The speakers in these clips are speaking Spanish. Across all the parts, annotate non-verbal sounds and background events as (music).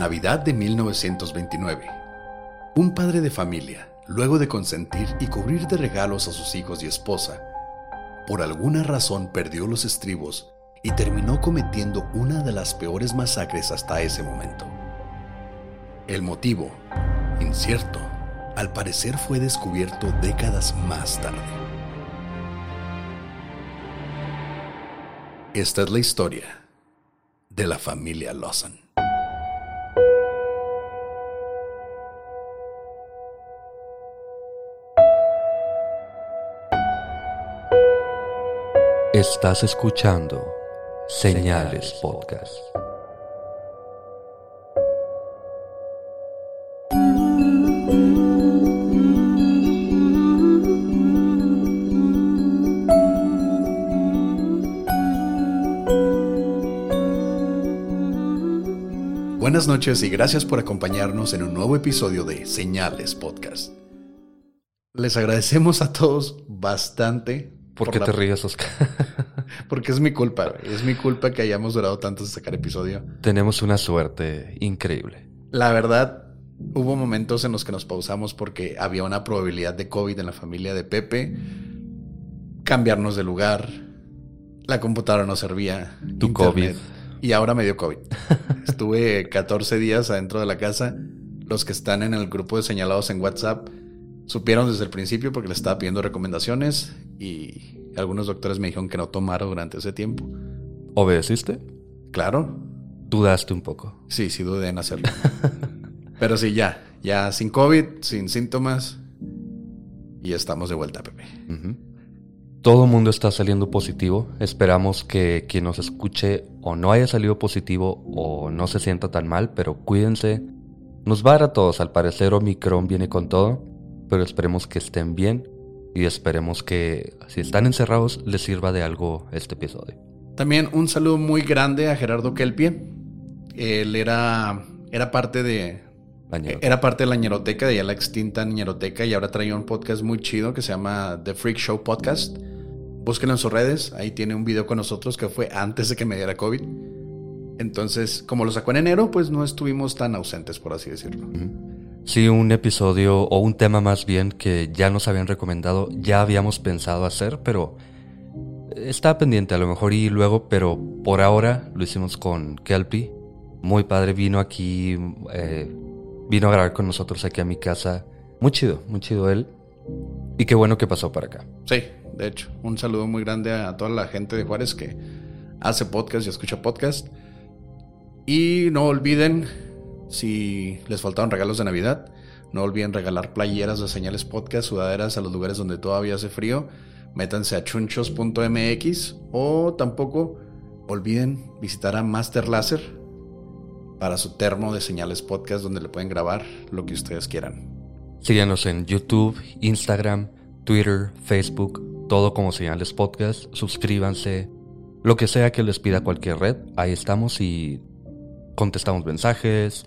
Navidad de 1929. Un padre de familia, luego de consentir y cubrir de regalos a sus hijos y esposa, por alguna razón perdió los estribos y terminó cometiendo una de las peores masacres hasta ese momento. El motivo, incierto, al parecer fue descubierto décadas más tarde. Esta es la historia de la familia Lawson. Estás escuchando Señales Podcast. Buenas noches y gracias por acompañarnos en un nuevo episodio de Señales Podcast. Les agradecemos a todos bastante. ¿Por, qué la- te ríes, Oscar? (laughs) Porque es mi culpa, es mi culpa que hayamos durado tanto en sacar episodio. Tenemos una suerte increíble. La verdad, hubo momentos en los que nos pausamos porque había una probabilidad de COVID en la familia de Pepe. Cambiarnos de lugar. La computadora no servía. Tu internet, COVID. Y ahora me dio COVID. (laughs) Estuve 14 días adentro de la casa. Los que están en el grupo de señalados en WhatsApp supieron desde el principio porque les estaba pidiendo recomendaciones y algunos doctores me dijeron que no tomara durante ese tiempo. ¿Obedeciste? Claro, Dudaste un poco. Sí, sí dudé en hacerlo. (laughs) Pero sí, ya. Ya sin COVID, sin síntomas. Y estamos de vuelta, Pepe. Todo el mundo está saliendo positivo. Esperamos que quien nos escuche o no haya salido positivo o no se sienta tan mal, pero cuídense. Nos va a dar a todos. Al parecer Omicron viene con todo, pero esperemos que estén bien y esperemos que si están encerrados les sirva de algo este episodio. También un saludo muy grande a Gerardo Kelpie. Él era, era parte de. Era parte de la ñeroteca, de ya la extinta ñeroteca, y ahora traía un podcast muy chido que se llama The Freak Show Podcast. Búsquenlo en sus redes, ahí tiene un video con nosotros que fue antes de que me diera COVID. Entonces, como lo sacó en enero, pues no estuvimos tan ausentes, por así decirlo. Sí, un episodio o un tema más bien que ya nos habían recomendado, ya habíamos pensado hacer, pero está pendiente a lo mejor y luego, pero por ahora lo hicimos con Kelpie. Muy padre, vino aquí, eh, vino a grabar con nosotros aquí a mi casa. Muy chido, muy chido él. Y qué bueno que pasó para acá. Sí, de hecho, un saludo muy grande a toda la gente de Juárez que hace podcast y escucha podcast. Y no olviden, si les faltaron regalos de Navidad, no olviden regalar playeras de señales podcast, sudaderas a los lugares donde todavía hace frío. Métanse a chunchos.mx o tampoco olviden visitar a Master Láser para su termo de señales podcast donde le pueden grabar lo que ustedes quieran. Síganos en YouTube, Instagram, Twitter, Facebook, todo como señales podcast. Suscríbanse, lo que sea que les pida cualquier red, ahí estamos y contestamos mensajes,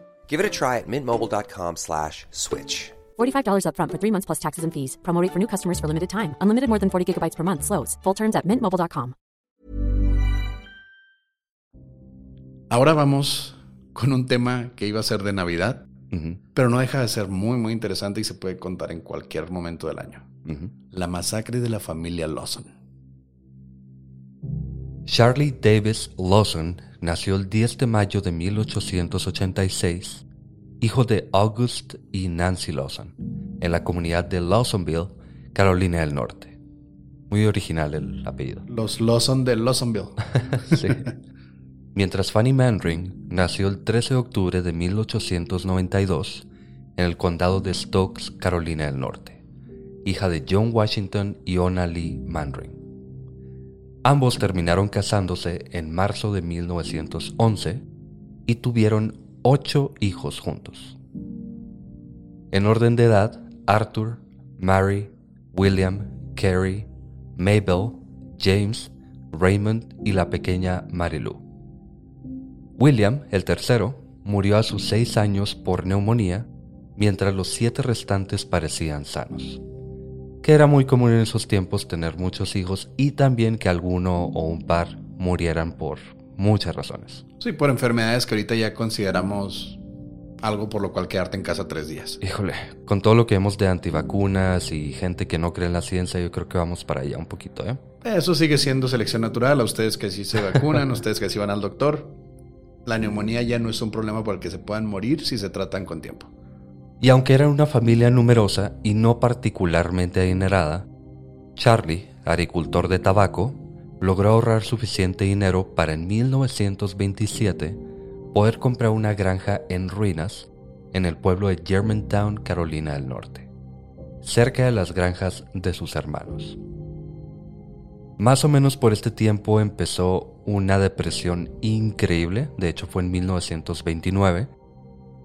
Give it a try at mintmobile.com slash switch. $45 upfront for three months plus taxes and fees. Promo rate for new customers for limited time. Unlimited more than 40 gigabytes per month. Slows. Full terms at mintmobile.com. Ahora vamos con un tema que iba a ser de Navidad, Ujú, pero no deja de ser muy, muy interesante y se puede contar en cualquier momento del año. ujú. La masacre de la familia Lawson. Charlie Davis Lawson nació el 10 de mayo de 1886, hijo de August y Nancy Lawson, en la comunidad de Lawsonville, Carolina del Norte. Muy original el apellido. Los Lawson de Lawsonville. (laughs) Sí. Mientras Fanny Manring nació el 13 de octubre de 1892 en el condado de Stokes, Carolina del Norte, hija de John Washington y Ona Lee Manring. Ambos terminaron casándose en marzo de 1911 y tuvieron ocho hijos juntos. En orden de edad, Arthur, Mary, William, Carrie, Mabel, James, Raymond y la pequeña Marilou. William, el tercero, murió a sus seis años por neumonía, mientras los siete restantes parecían sanos. Que era muy común en esos tiempos tener muchos hijos y también que alguno o un par murieran por muchas razones. Sí, por enfermedades que ahorita ya consideramos algo por lo cual quedarte en casa tres días. Híjole, con todo lo que vemos de antivacunas y gente que no cree en la ciencia, yo creo que vamos para allá un poquito, ¿eh? Eso sigue siendo selección natural. A ustedes que sí se vacunan, a (laughs) ustedes que sí van al doctor. La neumonía ya no es un problema por el que se puedan morir si se tratan con tiempo. Y aunque era una familia numerosa y no particularmente adinerada, Charlie, agricultor de tabaco, logró ahorrar suficiente dinero para en 1927 poder comprar una granja en ruinas en el pueblo de Germantown, Carolina del Norte, cerca de las granjas de sus hermanos. Más o menos por este tiempo empezó una depresión increíble, de hecho fue en 1929,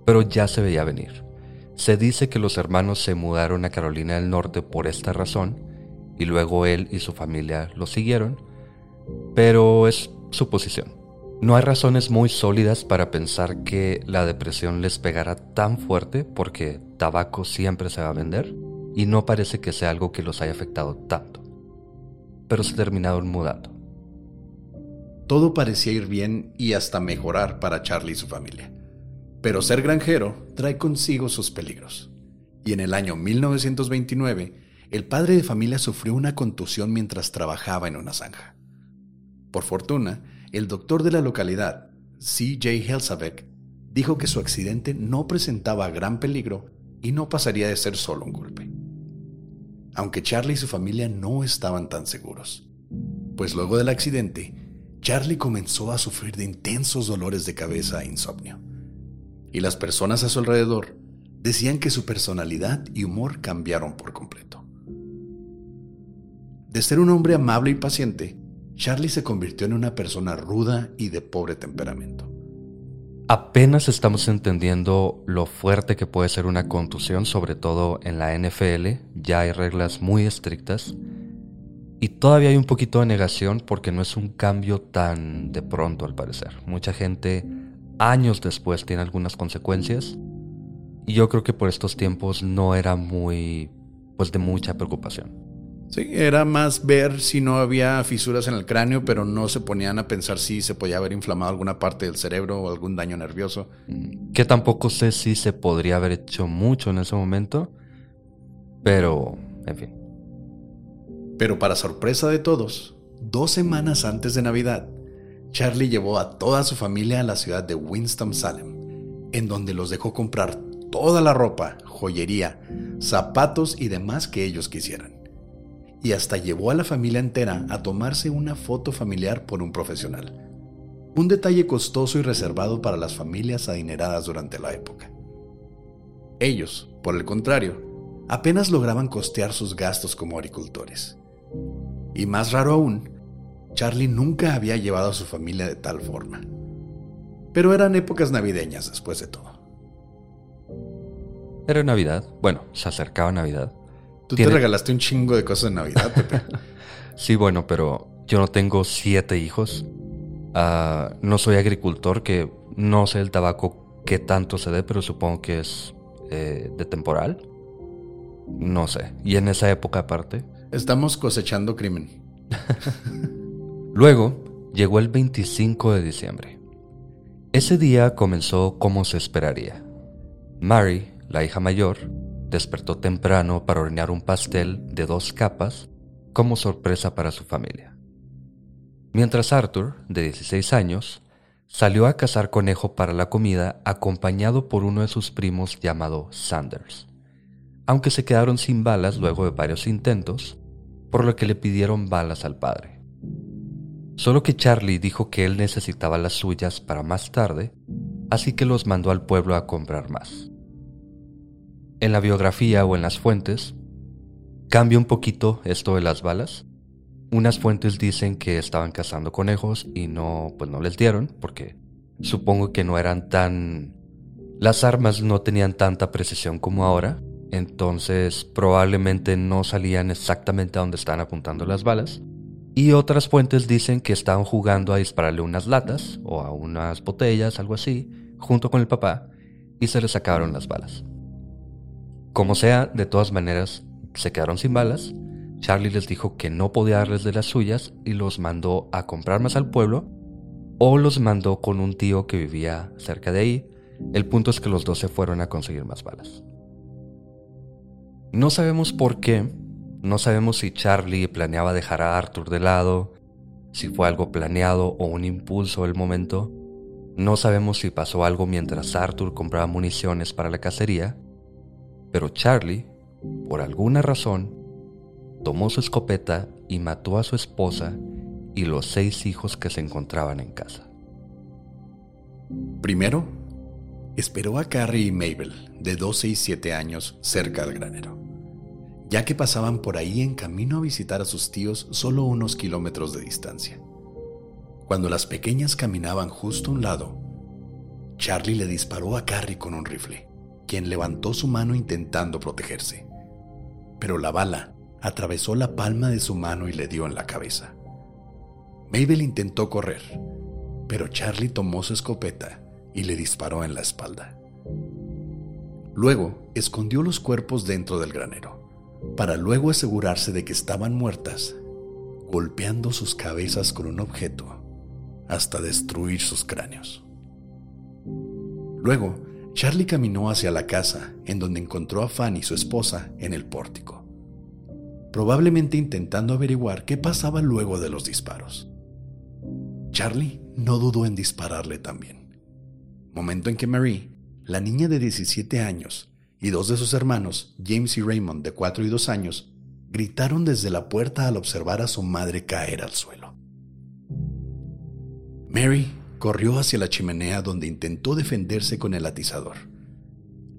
pero ya se veía venir. Se dice que los hermanos se mudaron a Carolina del Norte por esta razón y luego él y su familia lo siguieron, pero es suposición. No hay razones muy sólidas para pensar que la depresión les pegara tan fuerte porque tabaco siempre se va a vender y no parece que sea algo que los haya afectado tanto. Pero se terminaron mudando. Todo parecía ir bien y hasta mejorar para Charlie y su familia. Pero ser granjero trae consigo sus peligros. Y en el año 1929, el padre de familia sufrió una contusión mientras trabajaba en una zanja. Por fortuna, el doctor de la localidad, C.J. Helsabeck, dijo que su accidente no presentaba gran peligro y no pasaría de ser solo un golpe. Aunque Charlie y su familia no estaban tan seguros, pues luego del accidente, Charlie comenzó a sufrir de intensos dolores de cabeza e insomnio. Y las personas a su alrededor decían que su personalidad y humor cambiaron por completo. De ser un hombre amable y paciente, Charlie se convirtió en una persona ruda y de pobre temperamento. Apenas estamos entendiendo lo fuerte que puede ser una contusión, sobre todo en la NFL, ya hay reglas muy estrictas y todavía hay un poquito de negación porque no es un cambio tan de pronto al parecer. Mucha gente años después tiene algunas consecuencias y yo creo que por estos tiempos no era muy, pues de mucha preocupación. Sí, era más ver si no había fisuras en el cráneo, pero no se ponían a pensar si se podía haber inflamado alguna parte del cerebro o algún daño nervioso. Que tampoco sé si se podría haber hecho mucho en ese momento, pero, en fin. Pero para sorpresa de todos, dos semanas antes de Navidad, Charlie llevó a toda su familia a la ciudad de Winston-Salem, en donde los dejó comprar toda la ropa, joyería, zapatos y demás que ellos quisieran. Y hasta llevó a la familia entera a tomarse una foto familiar por un profesional. Un detalle costoso y reservado para las familias adineradas durante la época. Ellos, por el contrario, apenas lograban costear sus gastos como agricultores. Y más raro aún, Charlie nunca había llevado a su familia de tal forma. Pero eran épocas navideñas después de todo. Era Navidad, bueno, se acercaba Navidad. Tú Tiene- te regalaste un chingo de cosas de Navidad, Pepe. (laughs) Sí, bueno, pero yo no tengo siete hijos. Ah, no soy agricultor, que no sé el tabaco qué tanto se dé, pero supongo que es eh, de temporal. No sé. Y en esa época aparte. Estamos cosechando crimen. (laughs) Luego llegó el 25 de diciembre. Ese día comenzó como se esperaría. Mary, la hija mayor, despertó temprano para hornear un pastel de dos capas como sorpresa para su familia. Mientras Arthur, de 16 años, salió a cazar conejo para la comida acompañado por uno de sus primos llamado Sanders. Aunque se quedaron sin balas luego de varios intentos, por lo que le pidieron balas al padre. Solo que Charlie dijo que él necesitaba las suyas para más tarde, así que los mandó al pueblo a comprar más. En la biografía o en las fuentes, cambia un poquito esto de las balas. Unas fuentes dicen que estaban cazando conejos y no, pues no les dieron, porque supongo que no eran tan... Las armas no tenían tanta precisión como ahora, entonces probablemente no salían exactamente a donde estaban apuntando las balas. Y otras fuentes dicen que estaban jugando a dispararle unas latas o a unas botellas, algo así, junto con el papá, y se les sacaron las balas. Como sea, de todas maneras, se quedaron sin balas. Charlie les dijo que no podía darles de las suyas y los mandó a comprar más al pueblo o los mandó con un tío que vivía cerca de ahí. El punto es que los dos se fueron a conseguir más balas. No sabemos por qué, no sabemos si Charlie planeaba dejar a Arthur de lado, si fue algo planeado o un impulso del momento. No sabemos si pasó algo mientras Arthur compraba municiones para la cacería, pero Charlie, por alguna razón, tomó su escopeta y mató a su esposa y los seis hijos que se encontraban en casa. Primero, esperó a Carrie y Mabel, de 12 y 7 años, cerca del granero, ya que pasaban por ahí en camino a visitar a sus tíos solo unos kilómetros de distancia. Cuando las pequeñas caminaban justo a un lado, Charlie le disparó a Carrie con un rifle, quien levantó su mano intentando protegerse. Pero la bala atravesó la palma de su mano y le dio en la cabeza. Mabel intentó correr, pero Charlie tomó su escopeta y le disparó en la espalda. Luego escondió los cuerpos dentro del granero, para luego asegurarse de que estaban muertas, golpeando sus cabezas con un objeto hasta destruir sus cráneos. Luego, Charlie caminó hacia la casa en donde encontró a Fanny, su esposa, en el pórtico, probablemente intentando averiguar qué pasaba luego de los disparos. Charlie no dudó en dispararle también momento en que Marie, la niña de 17 años, y dos de sus hermanos, James y Raymond, de 4 y 2 años, gritaron desde la puerta al observar a su madre caer al suelo. Mary corrió hacia la chimenea donde intentó defenderse con el atizador,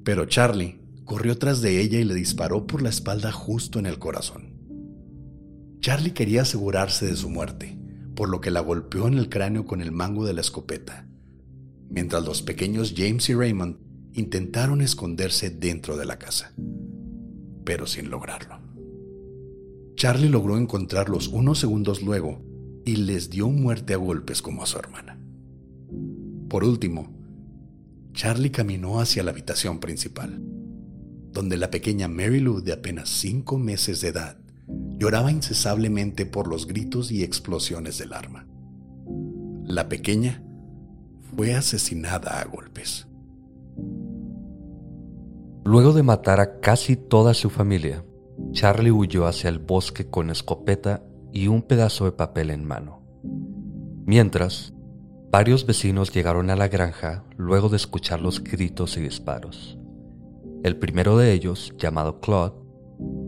pero Charlie corrió tras de ella y le disparó por la espalda justo en el corazón. Charlie quería asegurarse de su muerte, por lo que la golpeó en el cráneo con el mango de la escopeta mientras los pequeños James y Raymond intentaron esconderse dentro de la casa, pero sin lograrlo. Charlie logró encontrarlos unos segundos luego y les dio muerte a golpes como a su hermana. Por último, Charlie caminó hacia la habitación principal, donde la pequeña Mary Lou de apenas cinco meses de edad lloraba incesablemente por los gritos y explosiones del arma. La pequeña fue asesinada a golpes. Luego de matar a casi toda su familia, Charlie huyó hacia el bosque con escopeta y un pedazo de papel en mano. Mientras, varios vecinos llegaron a la granja luego de escuchar los gritos y disparos. El primero de ellos, llamado Claude,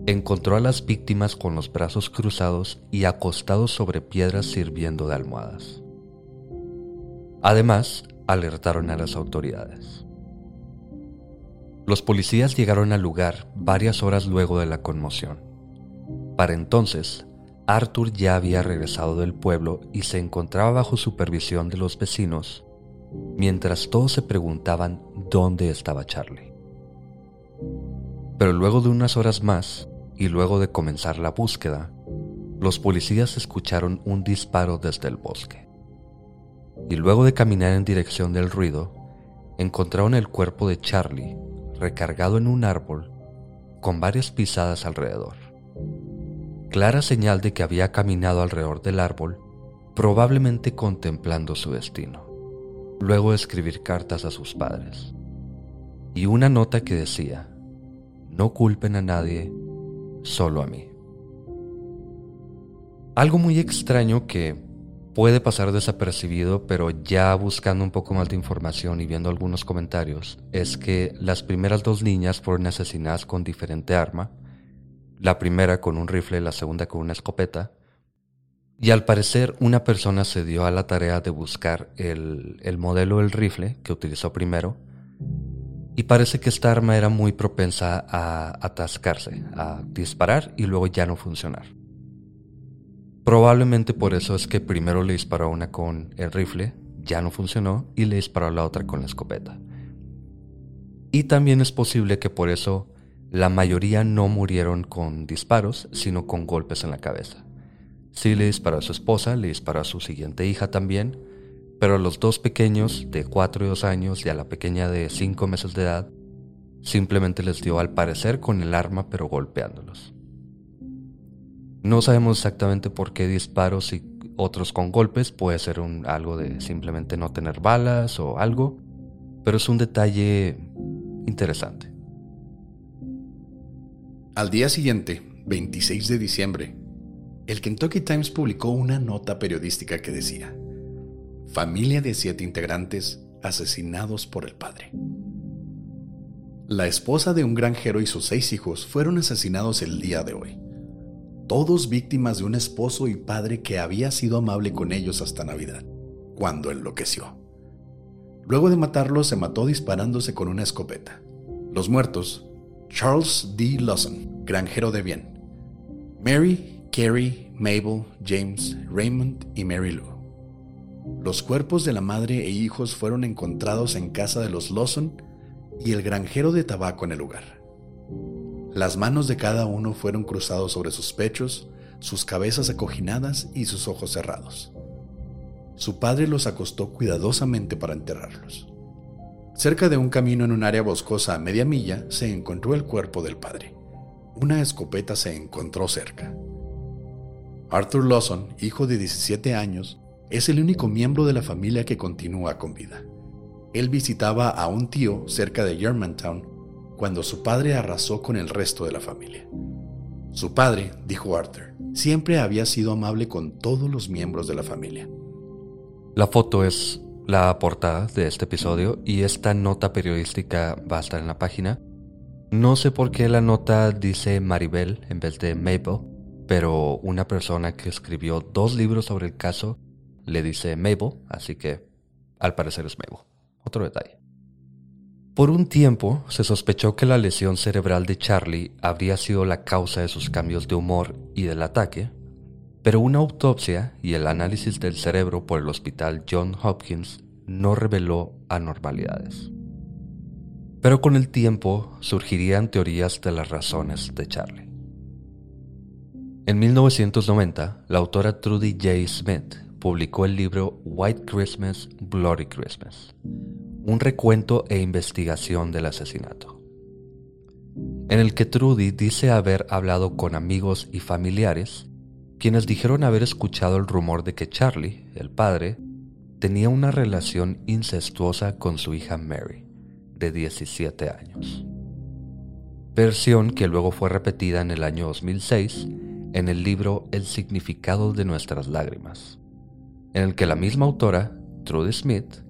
encontró a las víctimas con los brazos cruzados y acostados sobre piedras sirviendo de almohadas. Además, alertaron a las autoridades. Los policías llegaron al lugar varias horas luego de la conmoción. Para entonces, Arthur ya había regresado del pueblo y se encontraba bajo supervisión de los vecinos, mientras todos se preguntaban dónde estaba Charlie. Pero luego de unas horas más, y luego de comenzar la búsqueda, los policías escucharon un disparo desde el bosque y luego de caminar en dirección del ruido, encontraron el cuerpo de Charlie recargado en un árbol con varias pisadas alrededor. Clara señal de que había caminado alrededor del árbol, probablemente contemplando su destino, luego de escribir cartas a sus padres. Y una nota que decía, no culpen a nadie, solo a mí. Algo muy extraño que puede pasar desapercibido, pero ya buscando un poco más de información y viendo algunos comentarios, es que las primeras dos niñas fueron asesinadas con diferente arma, la primera con un rifle, la segunda con una escopeta, y al parecer una persona se dio a la tarea de buscar el, el modelo del rifle que utilizó primero, y parece que esta arma era muy propensa a atascarse, a disparar y luego ya no funcionar. Probablemente por eso es que primero le disparó una con el rifle, ya no funcionó, y le disparó la otra con la escopeta. Y también es posible que por eso la mayoría no murieron con disparos, sino con golpes en la cabeza. Sí le disparó a su esposa, le disparó a su siguiente hija también, pero a los dos pequeños de 4 y 2 años y a la pequeña de 5 meses de edad, simplemente les dio al parecer con el arma pero golpeándolos. No sabemos exactamente por qué disparos y otros con golpes, puede ser un, algo de simplemente no tener balas o algo, pero es un detalle interesante. Al día siguiente, 26 de diciembre, el Kentucky Times publicó una nota periodística que decía, Familia de siete integrantes asesinados por el padre. La esposa de un granjero y sus seis hijos fueron asesinados el día de hoy, todos víctimas de un esposo y padre que había sido amable con ellos hasta Navidad, cuando enloqueció. Luego de matarlos se mató disparándose con una escopeta. Los muertos, Charles D. Lawson, granjero de bien, Mary, Carrie, Mabel, James, Raymond y Mary Lou. Los cuerpos de la madre e hijos fueron encontrados en casa de los Lawson y el granjero de tabaco en el lugar. Las manos de cada uno fueron cruzados sobre sus pechos, sus cabezas acoginadas y sus ojos cerrados. Su padre los acostó cuidadosamente para enterrarlos. Cerca de un camino en un área boscosa a media milla se encontró el cuerpo del padre. Una escopeta se encontró cerca. Arthur Lawson, hijo de 17 años, es el único miembro de la familia que continúa con vida. Él visitaba a un tío cerca de Germantown cuando su padre arrasó con el resto de la familia. Su padre, dijo Arthur, siempre había sido amable con todos los miembros de la familia. La foto es la portada de este episodio y esta nota periodística va a estar en la página. No sé por qué la nota dice Maribel en vez de Mabel, pero una persona que escribió dos libros sobre el caso le dice Mabel, así que al parecer es Mabel. Otro detalle. Por un tiempo se sospechó que la lesión cerebral de Charlie habría sido la causa de sus cambios de humor y del ataque, pero una autopsia y el análisis del cerebro por el hospital John Hopkins no reveló anormalidades. Pero con el tiempo surgirían teorías de las razones de Charlie. En 1990, la autora Trudy J. Smith publicó el libro White Christmas, Bloody Christmas, un recuento e investigación del asesinato, en el que Trudy dice haber hablado con amigos y familiares, quienes dijeron haber escuchado el rumor de que Charlie, el padre, tenía una relación incestuosa con su hija Mary, de 17 años. Versión que luego fue repetida en el año 2006 en el libro El significado de nuestras lágrimas, en el que la misma autora, Trudy Smith,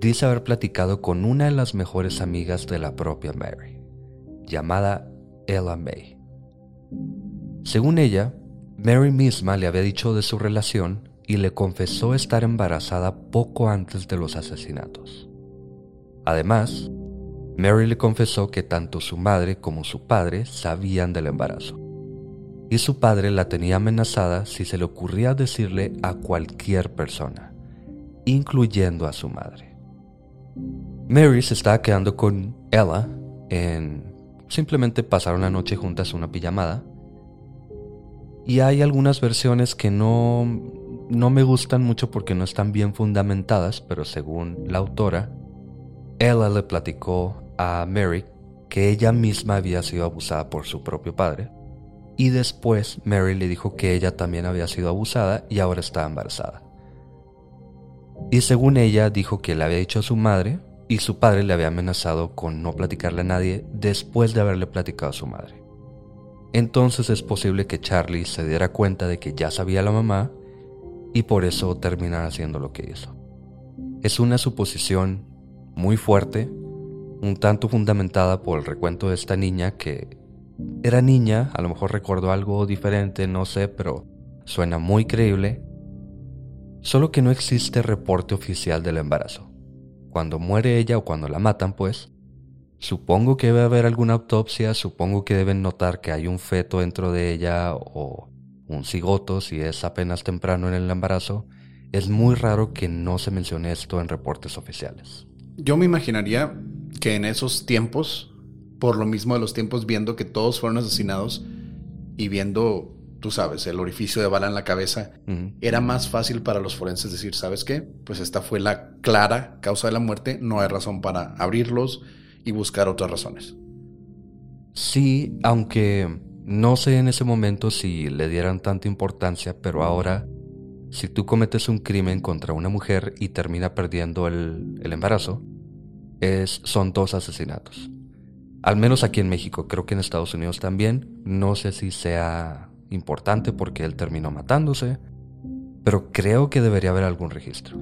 dice haber platicado con una de las mejores amigas de la propia Mary, llamada Ella May. Según ella, Mary misma le había dicho de su relación y le confesó estar embarazada poco antes de los asesinatos. Además, Mary le confesó que tanto su madre como su padre sabían del embarazo y su padre la tenía amenazada si se le ocurría decirle a cualquier persona, incluyendo a su madre. Mary se estaba quedando con Ella en simplemente pasar una noche juntas una pijamada. Y hay algunas versiones que no, no me gustan mucho porque no están bien fundamentadas, pero según la autora, Ella le platicó a Mary que ella misma había sido abusada por su propio padre. Y después Mary le dijo que ella también había sido abusada y ahora estaba embarazada. Y según ella dijo que le había dicho a su madre y su padre le había amenazado con no platicarle a nadie después de haberle platicado a su madre. Entonces es posible que Charlie se diera cuenta de que ya sabía la mamá y por eso terminara haciendo lo que hizo. Es una suposición muy fuerte, un tanto fundamentada por el recuento de esta niña que era niña, a lo mejor recuerdo algo diferente, no sé, pero suena muy creíble. Solo que no existe reporte oficial del embarazo. Cuando muere ella o cuando la matan, pues, supongo que debe haber alguna autopsia, supongo que deben notar que hay un feto dentro de ella o un cigoto si es apenas temprano en el embarazo. Es muy raro que no se mencione esto en reportes oficiales. Yo me imaginaría que en esos tiempos, por lo mismo de los tiempos, viendo que todos fueron asesinados y viendo, tú sabes, el orificio de bala en la cabeza, era más fácil para los forenses decir, ¿sabes qué? Pues esta fue la clara causa de la muerte, no hay razón para abrirlos y buscar otras razones. Sí, aunque no sé en ese momento si le dieran tanta importancia, pero ahora, si tú cometes un crimen contra una mujer y termina perdiendo el, el embarazo, es, son dos asesinatos. Al menos aquí en México, creo que en Estados Unidos también. No sé si sea importante porque él terminó matándose, pero creo que debería haber algún registro.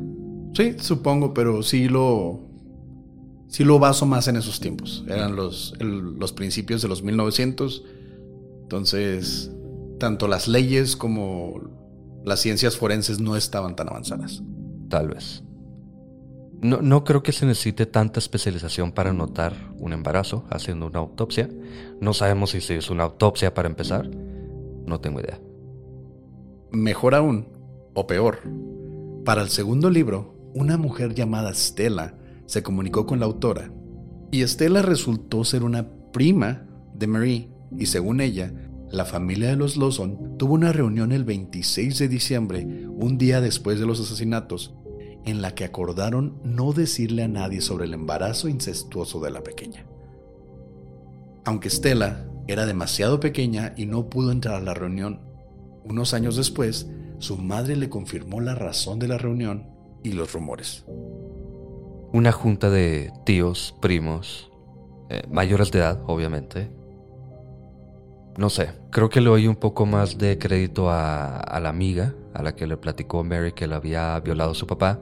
Sí, supongo, pero sí lo, sí lo baso más en esos tiempos. Eran los, los principios de los 1900. Entonces, tanto las leyes como las ciencias forenses no estaban tan avanzadas. Tal vez. No, no, creo que se necesite tanta especialización para notar un embarazo haciendo una autopsia. No sabemos si se hizo una autopsia para empezar. No tengo idea. Mejor aún, o peor, para el segundo libro, una mujer llamada Stella se comunicó con la autora. Y Stella resultó ser una prima de Marie, y según ella, la familia de los Lawson tuvo una reunión el 26 de diciembre, un día después de los asesinatos, en la que acordaron no decirle a nadie sobre el embarazo incestuoso de la pequeña. Aunque Stella era demasiado pequeña y no pudo entrar a la reunión, unos años después, su madre le confirmó la razón de la reunión y los rumores. Una junta de tíos, primos, eh, mayores de edad, obviamente. No sé, creo que le oí un poco más de crédito a, a la amiga a la que le platicó Mary que le había violado su papá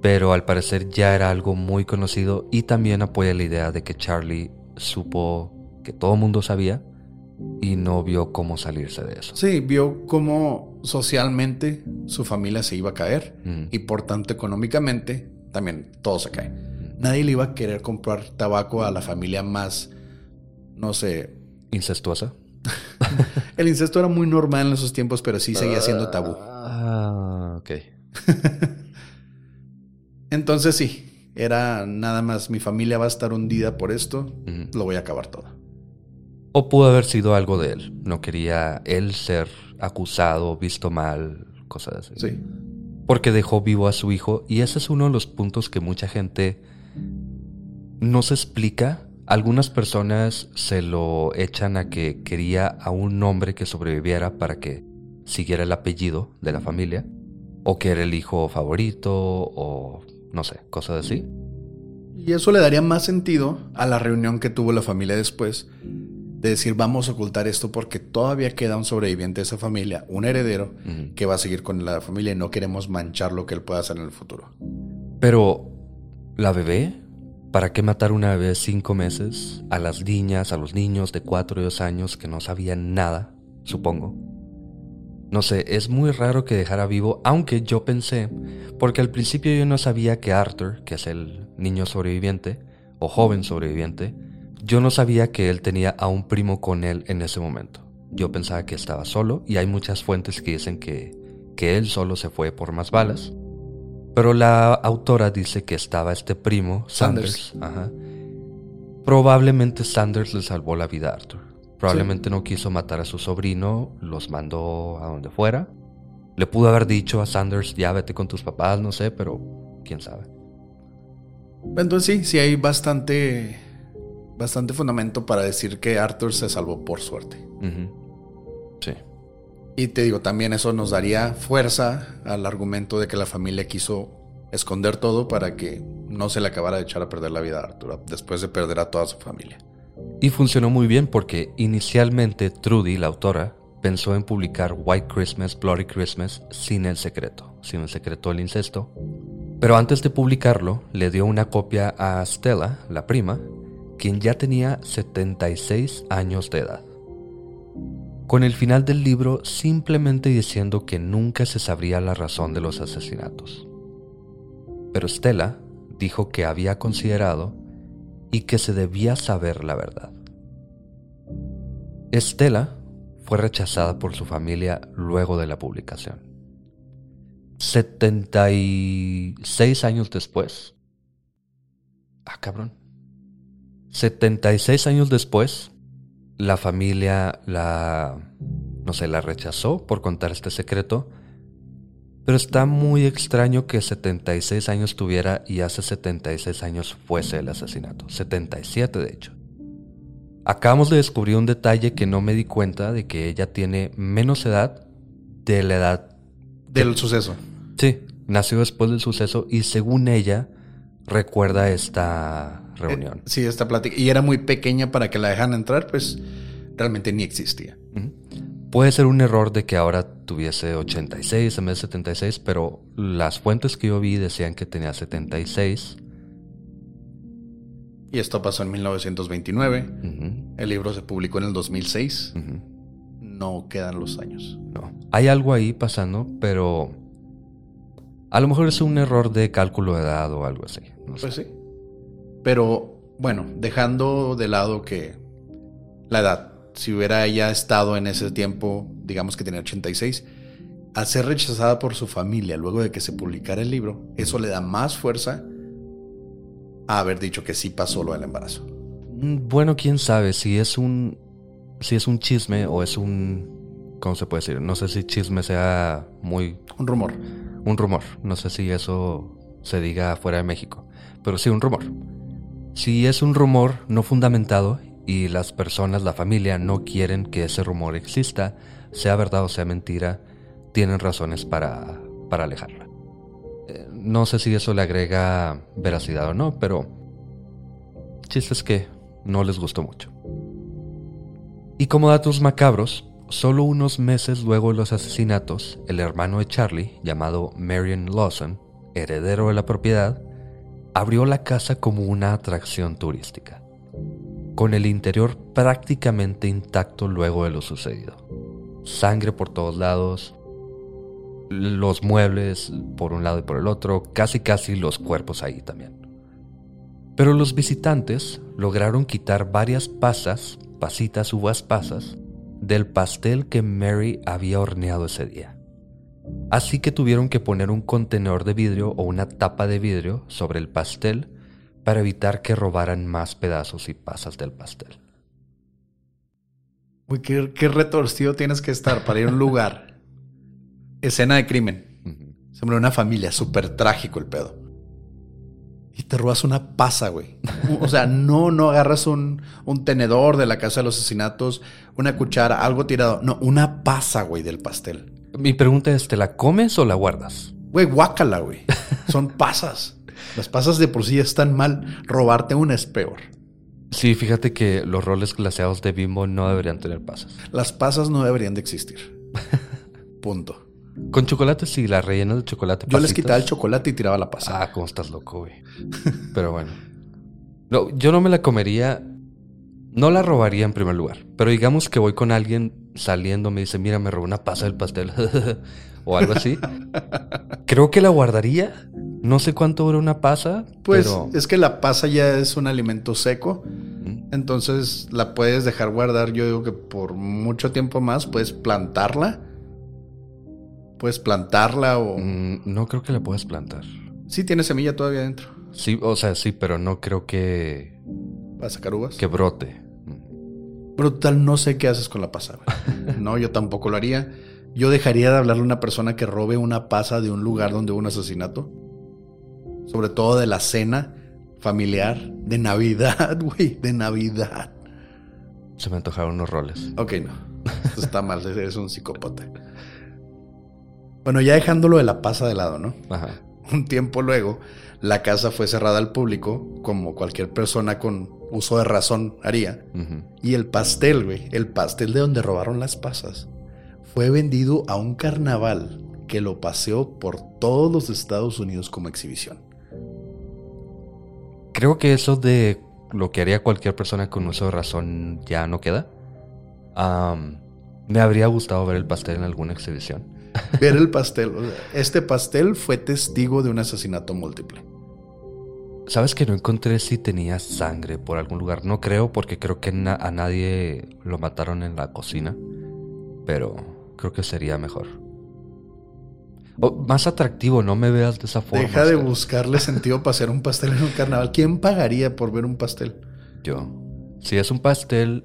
pero al parecer ya era algo muy conocido y también apoya la idea de que Charlie supo que todo el mundo sabía y no vio cómo salirse de eso. Sí, vio cómo socialmente su familia se iba a caer y por tanto económicamente también todo se cae. Nadie le iba a querer comprar tabaco a la familia más, no sé... Incestuosa. (laughs) El incesto era muy normal en esos tiempos, pero sí seguía siendo tabú. Ah, ok. (laughs) Entonces sí, era nada más mi familia va a estar hundida por esto, lo voy a acabar todo. O pudo haber sido algo de él. No quería él ser acusado, visto mal, cosas así. Sí. Porque dejó vivo a su hijo y ese es uno de los puntos que mucha gente no se explica. Algunas personas se lo echan a que quería a un hombre que sobreviviera para que siguiera el apellido de la familia, o que era el hijo favorito, o no sé, cosas así. Y eso le daría más sentido a la reunión que tuvo la familia después, de decir vamos a ocultar esto porque todavía queda un sobreviviente de esa familia, un heredero, que va a seguir con la familia y no queremos manchar lo que él pueda hacer en el futuro. Pero, ¿la bebé? ¿Para qué matar una bebé de cinco meses? A las niñas, a los niños de cuatro y dos años que no sabían nada, supongo. No sé, es muy raro que dejara vivo, aunque yo pensé, porque al principio yo no sabía que Arthur, que es el niño sobreviviente, o joven sobreviviente, yo no sabía que él tenía a un primo con él en ese momento. Yo pensaba que estaba solo y hay muchas fuentes que dicen que, que él solo se fue por más balas. Pero la autora dice que estaba este primo, Sanders. Probablemente Sanders le salvó la vida a Arthur. Probablemente no quiso matar a su sobrino, los mandó a donde fuera. Le pudo haber dicho a Sanders, ya vete con tus papás, no sé, pero quién sabe. Entonces sí, sí hay bastante, bastante fundamento para decir que Arthur se salvó por suerte. Sí. Y te digo, también eso nos daría fuerza al argumento de que la familia quiso esconder todo para que no se le acabara de echar a perder la vida a Arthur después de perder a toda su familia. Y funcionó muy bien porque inicialmente Trudy, la autora, pensó en publicar White Christmas, Bloody Christmas sin el secreto, sin el secreto del incesto. Pero antes de publicarlo, le dio una copia a Stella, la prima, quien ya tenía 76 años de edad. Con el final del libro simplemente diciendo que nunca se sabría la razón de los asesinatos. Pero Stella dijo que había considerado y que se debía saber la verdad. Estela fue rechazada por su familia luego de la publicación. 76 años después. Ah, cabrón. 76 años después, la familia la, no sé, la rechazó por contar este secreto pero está muy extraño que 76 años tuviera y hace 76 años fuese el asesinato. 77 de hecho. Acabamos de descubrir un detalle que no me di cuenta de que ella tiene menos edad de la edad del suceso. Sí, nació después del suceso y según ella recuerda esta reunión. Eh, sí, esta plática. Y era muy pequeña para que la dejan entrar, pues realmente ni existía. Puede ser un error de que ahora tuviese 86 en vez de 76, pero las fuentes que yo vi decían que tenía 76. Y esto pasó en 1929. El libro se publicó en el 2006. No quedan los años. No. Hay algo ahí pasando, pero a lo mejor es un error de cálculo de edad o algo así. pues sí. Pero bueno, dejando de lado que la edad si hubiera ella estado en ese tiempo, digamos que tenía 86, al ser rechazada por su familia luego de que se publicara el libro, eso le da más fuerza a haber dicho que sí pasó lo del embarazo. Mm, bueno, quién sabe si es un si es un chisme o es un ¿cómo se puede decir? No sé si chisme sea muy un rumor. Un rumor, no sé si eso se diga fuera de México, pero sí un rumor. Si es un rumor no fundamentado y las personas, la familia, no quieren que ese rumor exista, sea verdad o sea mentira, tienen razones para, para alejarla. Eh, no sé si eso le agrega veracidad o no, pero chiste es que no les gustó mucho. Y como datos macabros, solo unos meses luego de los asesinatos, el hermano de Charlie, llamado Marion Lawson, heredero de la propiedad, abrió la casa como una atracción turística con el interior prácticamente intacto luego de lo sucedido. Sangre por todos lados, los muebles por un lado y por el otro, casi casi los cuerpos ahí también. Pero los visitantes lograron quitar varias pasas, pasitas, uvas pasas, del pastel que Mary había horneado ese día. Así que tuvieron que poner un contenedor de vidrio o una tapa de vidrio sobre el pastel para evitar que robaran más pedazos y pasas del pastel. Uy, qué, qué retorcido tienes que estar para ir a un lugar. (laughs) Escena de crimen. Se una familia, súper trágico el pedo. Y te robas una pasa, güey. (laughs) O sea, no, no agarras un, un, tenedor de la casa de los asesinatos, una cuchara, algo tirado. No, una pasa, güey, del pastel. Mi pregunta es, ¿te la comes o la guardas? Güey, guácala, güey. Son pasas. Las pasas de por sí están mal. Robarte una es peor. Sí, fíjate que los roles glaseados de Bimbo no deberían tener pasas. Las pasas no deberían de existir. Punto. Con chocolate sí, las rellenas de chocolate. Yo les quitaba el chocolate y tiraba la pasa. Ah, cómo estás loco, güey. Pero bueno. No, yo no me la comería. No la robaría en primer lugar. Pero digamos que voy con alguien saliendo, me dice, mira, me robó una pasa del pastel. (laughs) o algo así. Creo que la guardaría no sé cuánto dura una pasa. Pues es que la pasa ya es un alimento seco. Entonces la puedes dejar guardar. Yo digo que por mucho tiempo más puedes plantarla. Puedes plantarla o. Mm, no creo que la puedas plantar. Sí, tiene semilla todavía dentro. Sí, o sea, sí, pero no creo que. ¿Para sacar uvas? Que brote. Brutal, no sé qué haces con la pasa. (laughs) no, yo tampoco lo haría. Yo dejaría de hablarle a una persona que robe una pasa de un lugar donde hubo un asesinato sobre todo de la cena, familiar de Navidad, (laughs) güey, de Navidad. Se me antojaron unos roles. Ok, no. (laughs) Esto está mal, eres un psicópata. Bueno, ya dejándolo de la pasa de lado, ¿no? Ajá. Un tiempo luego, la casa fue cerrada al público, como cualquier persona con uso de razón haría. Y el pastel, güey, el pastel de donde robaron las pasas, fue vendido a un carnaval que lo paseó por todos los Estados Unidos como exhibición. Creo que eso de lo que haría cualquier persona con uso de razón ya no queda. Me habría gustado ver el pastel en alguna exhibición. Ver el pastel, este pastel fue testigo de un asesinato múltiple. ¿Sabes que no encontré si tenía sangre por algún lugar? No creo porque creo que na- a nadie lo mataron en la cocina. Pero creo que sería mejor. Más atractivo, no me veas de esa forma. Deja de buscarle (laughs) sentido para hacer un pastel en un carnaval. ¿Quién pagaría por ver un pastel? Yo. Si es un pastel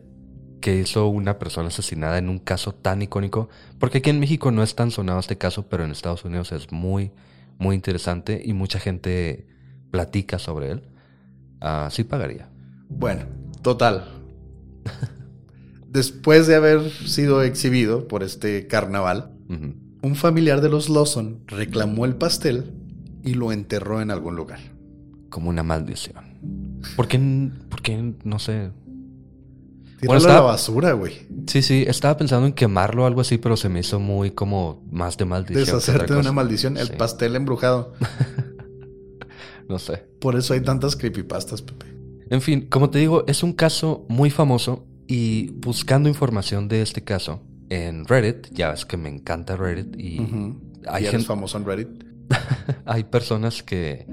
que hizo una persona asesinada en un caso tan icónico, porque aquí en México no es tan sonado este caso, pero en Estados Unidos es muy, muy interesante y mucha gente platica sobre él, ah, sí pagaría. Bueno, total. Después de haber sido exhibido por este carnaval, un familiar de los Lawson reclamó el pastel y lo enterró en algún lugar. Como una maldición. ¿Por qué, por qué no sé? Tíralo está- a la basura, güey. Sí, sí, estaba pensando en quemarlo o algo así, pero se me hizo muy como más de maldición. Deshacerte de una maldición. El Sí, pastel embrujado. (laughs) No sé. Por eso hay tantas creepypastas, Pepe. En fin, como te digo, es un caso muy famoso y buscando información de este caso en Reddit, ya ves que me encanta Reddit y hay, ¿Y eres gente- famoso en Reddit? (laughs) hay personas que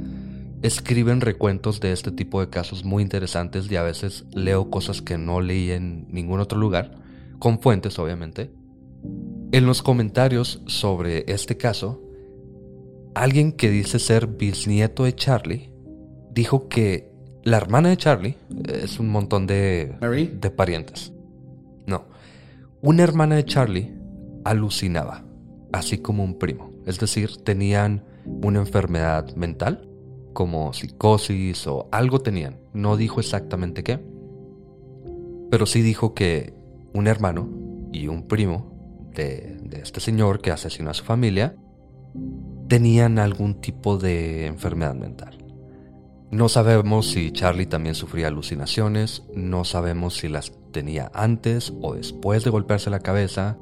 escriben recuentos de este tipo de casos muy interesantes y a veces leo cosas que no leí en ningún otro lugar, con fuentes obviamente. En los comentarios sobre este caso, alguien que dice ser bisnieto de Charlie dijo que la hermana de Charlie es un montón de, Mary. de parientes. No, una hermana de Charlie alucinaba, así como un primo. Es decir, tenían una enfermedad mental, como psicosis o algo tenían. No dijo exactamente qué, pero sí dijo que un hermano y un primo de, de este señor que asesinó a su familia tenían algún tipo de enfermedad mental. No sabemos si Charlie también sufría alucinaciones, no sabemos si las tenía antes o después de golpearse la cabeza.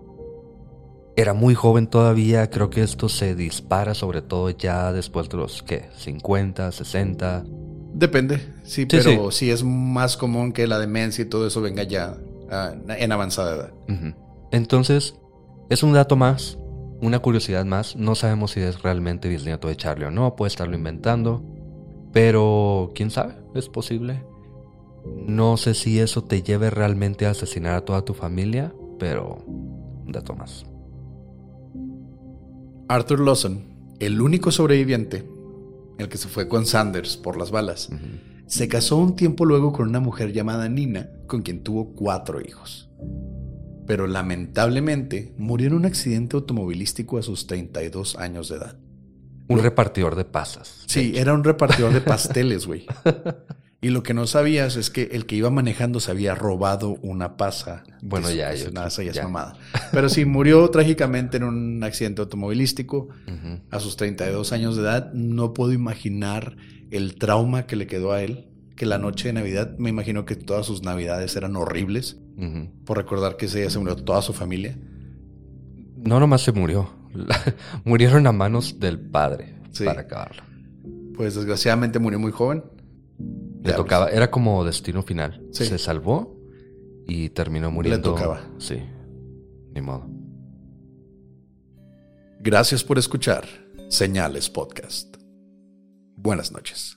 Era muy joven todavía, creo que esto se dispara sobre todo ya después de los, ¿qué? 50, 60. Depende, sí, Sí, pero sí. es más común que la demencia y todo eso venga ya ah, en avanzada edad. Entonces, es un dato más, una curiosidad más. No sabemos si es realmente bisnieto de Charlie o no, puede estarlo inventando. Pero, quién sabe, es posible. No sé si eso te lleve realmente a asesinar a toda tu familia, pero un dato más. Arthur Lawson, el único sobreviviente, el que se fue con Sanders por las balas, se casó un tiempo luego con una mujer llamada Nina, con quien tuvo cuatro hijos. Pero lamentablemente murió en un accidente automovilístico a sus 32 años de edad. Un repartidor de pasas. Sí, era un repartidor de pasteles, güey. (laughs) Y lo que no sabías es que el que iba manejando se había robado una pasa. Bueno, ya, yo- nada, esa ya es mamada. Pero sí, murió trágicamente en un accidente automovilístico Ujú. a sus 32 años de edad. No puedo imaginar el trauma que le quedó a él. Que la noche de Navidad, me imagino que todas sus Navidades eran horribles. Por recordar que ese día se murió toda su familia. No nomás se murió. (laughs) Murieron a manos del padre Sí. para acabarlo. Pues desgraciadamente murió muy joven. Le tocaba, era como destino final. Sí. Se salvó y terminó muriendo. tocaba. Sí, ni modo. Gracias por escuchar Señales Podcast. Buenas noches.